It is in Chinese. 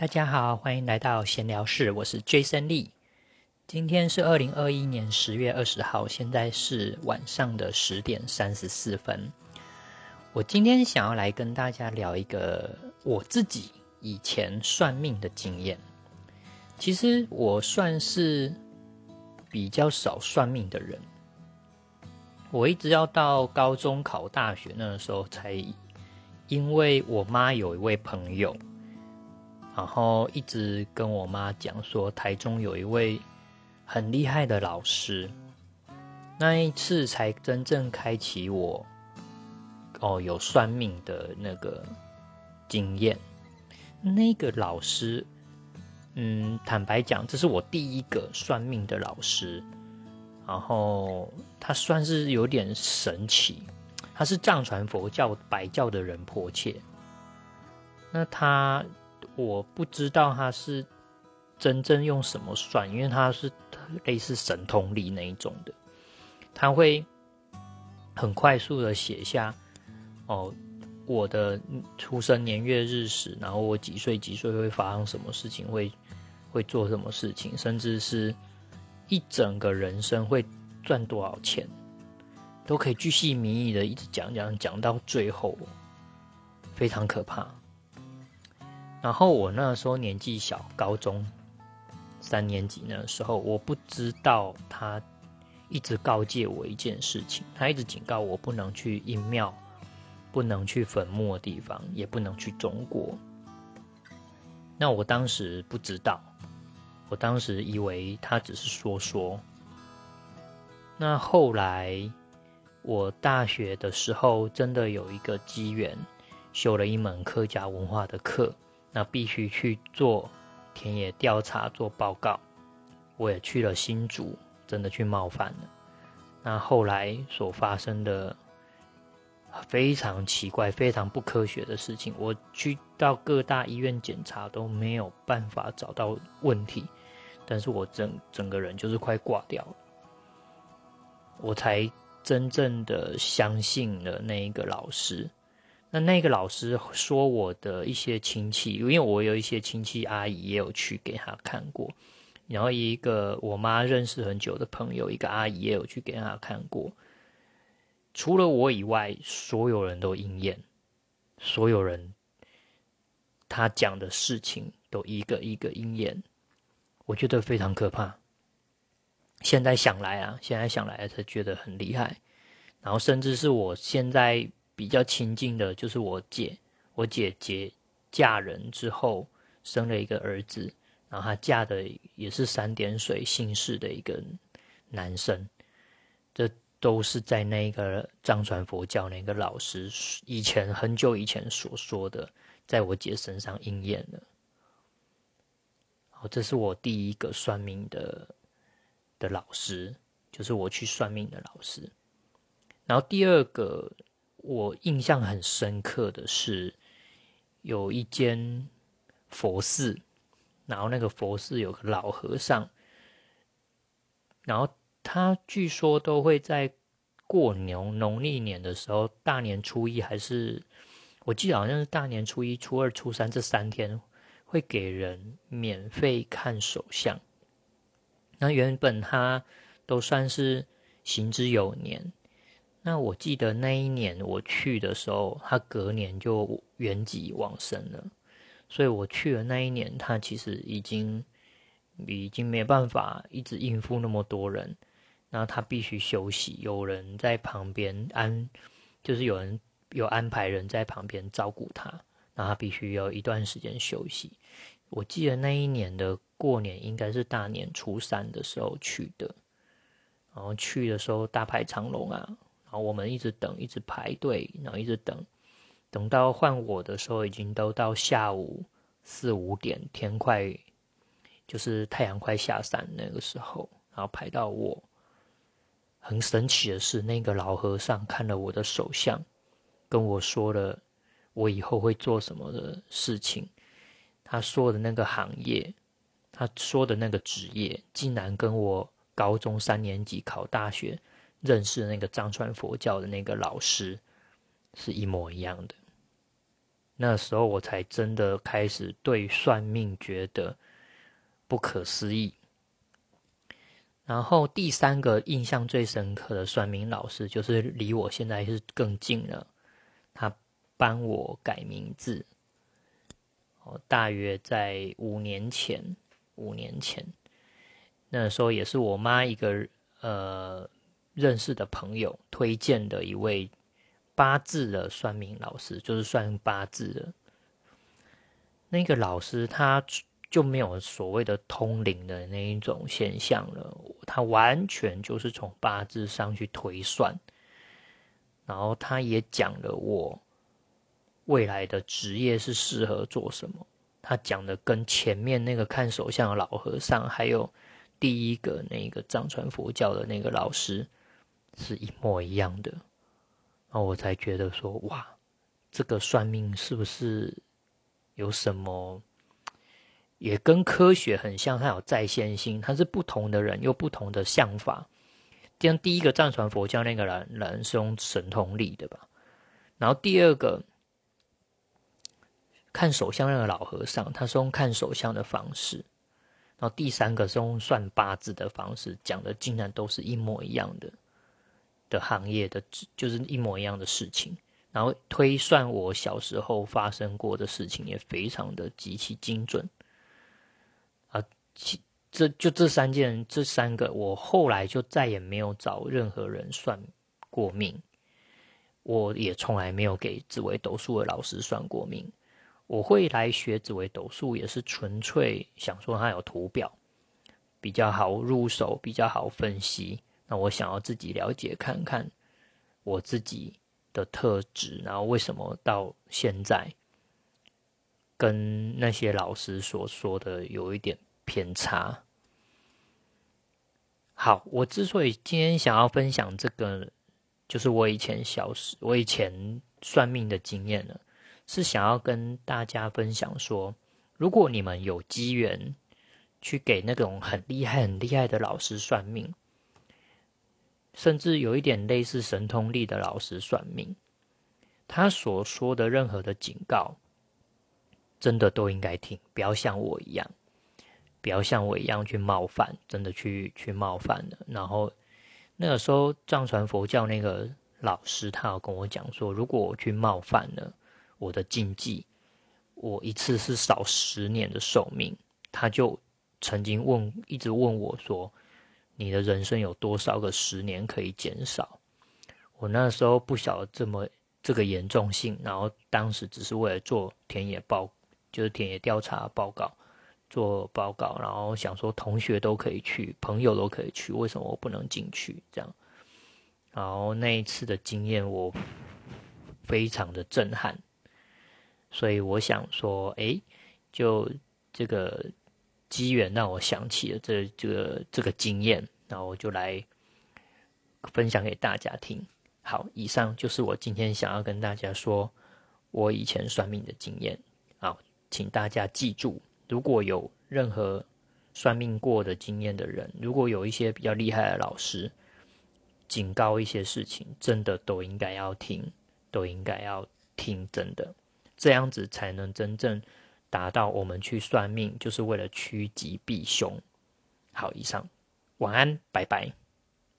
大家好，欢迎来到闲聊室，我是 Jason Lee。今天是二零二一年十月二十号，现在是晚上的十点三十四分。我今天想要来跟大家聊一个我自己以前算命的经验。其实我算是比较少算命的人，我一直要到高中考大学那个时候才。因为我妈有一位朋友，然后一直跟我妈讲说，台中有一位很厉害的老师，那一次才真正开启我哦有算命的那个经验。那个老师，嗯，坦白讲，这是我第一个算命的老师，然后他算是有点神奇。他是藏传佛教白教的人迫切，那他我不知道他是真正用什么算，因为他是类似神通力那一种的，他会很快速的写下哦我的出生年月日时，然后我几岁几岁会发生什么事情，会会做什么事情，甚至是一整个人生会赚多少钱。都可以巨细靡遗的一直讲讲讲到最后，非常可怕。然后我那时候年纪小，高中三年级那时候，我不知道他一直告诫我一件事情，他一直警告我不能去阴庙，不能去坟墓的地方，也不能去中国。那我当时不知道，我当时以为他只是说说。那后来。我大学的时候，真的有一个机缘，修了一门客家文化的课，那必须去做田野调查、做报告。我也去了新竹，真的去冒犯了。那后来所发生的非常奇怪、非常不科学的事情，我去到各大医院检查都没有办法找到问题，但是我整整个人就是快挂掉了，我才。真正的相信了那一个老师，那那个老师说我的一些亲戚，因为我有一些亲戚阿姨也有去给他看过，然后一个我妈认识很久的朋友，一个阿姨也有去给他看过。除了我以外，所有人都应验，所有人他讲的事情都一个一个应验，我觉得非常可怕。现在想来啊，现在想来才觉得很厉害。然后甚至是我现在比较亲近的，就是我姐。我姐姐嫁人之后生了一个儿子，然后她嫁的也是三点水姓氏的一个男生。这都是在那个藏传佛教那个老师以前很久以前所说的，在我姐身上应验了。好，这是我第一个算命的。的老师就是我去算命的老师，然后第二个我印象很深刻的是有一间佛寺，然后那个佛寺有个老和尚，然后他据说都会在过年农历年的时候，大年初一还是我记得好像是大年初一、初二、初三这三天会给人免费看手相。那原本他都算是行之有年，那我记得那一年我去的时候，他隔年就圆寂往生了，所以我去了那一年，他其实已经已经没办法一直应付那么多人，然后他必须休息，有人在旁边安，就是有人有安排人在旁边照顾他，那他必须要一段时间休息。我记得那一年的过年应该是大年初三的时候去的，然后去的时候大排长龙啊，然后我们一直等，一直排队，然后一直等，等到换我的时候，已经都到下午四五点，天快就是太阳快下山那个时候，然后排到我。很神奇的是，那个老和尚看了我的手相，跟我说了我以后会做什么的事情。他说的那个行业，他说的那个职业，竟然跟我高中三年级考大学认识那个藏传佛教的那个老师是一模一样的。那时候我才真的开始对算命觉得不可思议。然后第三个印象最深刻的算命老师，就是离我现在是更近了。他帮我改名字，哦，大约在五年前，五年前，那时候也是我妈一个呃认识的朋友推荐的一位。八字的算命老师就是算八字的，那个老师他就没有所谓的通灵的那一种现象了，他完全就是从八字上去推算，然后他也讲了我未来的职业是适合做什么，他讲的跟前面那个看手相的老和尚，还有第一个那个藏传佛教的那个老师是一模一样的。然后我才觉得说，哇，这个算命是不是有什么，也跟科学很像，它有在线性，它是不同的人有不同的想法。像第一个藏传佛教那个人人是用神通力的吧，然后第二个看手相那个老和尚，他是用看手相的方式，然后第三个是用算八字的方式，讲的竟然都是一模一样的。的行业的，就是一模一样的事情，然后推算我小时候发生过的事情，也非常的极其精准。啊，其这就这三件，这三个，我后来就再也没有找任何人算过命，我也从来没有给紫微斗数的老师算过命。我会来学紫微斗数，也是纯粹想说它有图表比较好入手，比较好分析。那我想要自己了解看看我自己的特质，然后为什么到现在跟那些老师所说的有一点偏差。好，我之所以今天想要分享这个，就是我以前小时我以前算命的经验呢，是想要跟大家分享说，如果你们有机缘去给那种很厉害、很厉害的老师算命。甚至有一点类似神通力的老师算命，他所说的任何的警告，真的都应该听，不要像我一样，不要像我一样去冒犯，真的去去冒犯的。然后那个时候藏传佛教那个老师，他有跟我讲说，如果我去冒犯了我的禁忌，我一次是少十年的寿命。他就曾经问，一直问我说。你的人生有多少个十年可以减少？我那时候不晓得这么这个严重性，然后当时只是为了做田野报，就是田野调查报告，做报告，然后想说同学都可以去，朋友都可以去，为什么我不能进去？这样，然后那一次的经验我非常的震撼，所以我想说，哎，就这个。机缘让我想起了这这个这个经验，然后我就来分享给大家听。好，以上就是我今天想要跟大家说我以前算命的经验。好，请大家记住，如果有任何算命过的经验的人，如果有一些比较厉害的老师警告一些事情，真的都应该要听，都应该要听，真的，这样子才能真正。达到我们去算命，就是为了趋吉避凶。好，以上，晚安，拜拜。